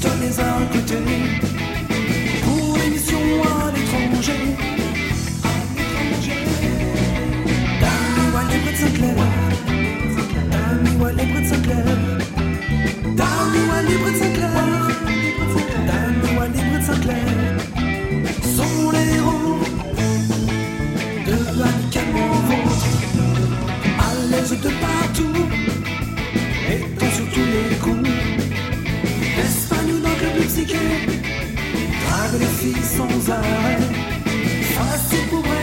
Done good to me. défie sans arrêt. Face pour elle.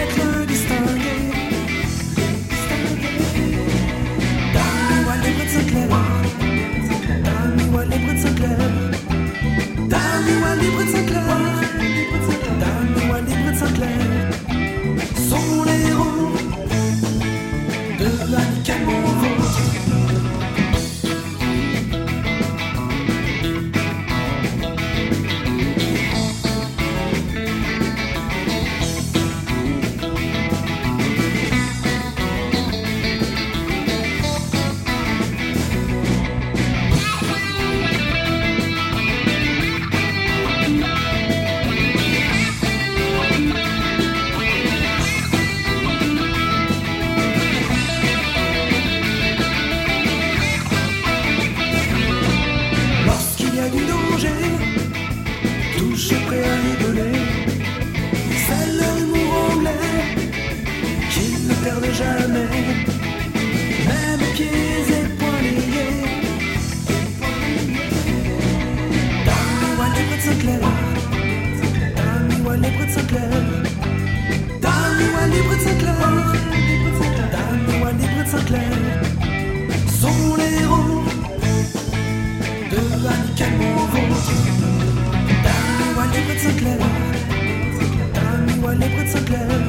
Dame igual de Sinclair.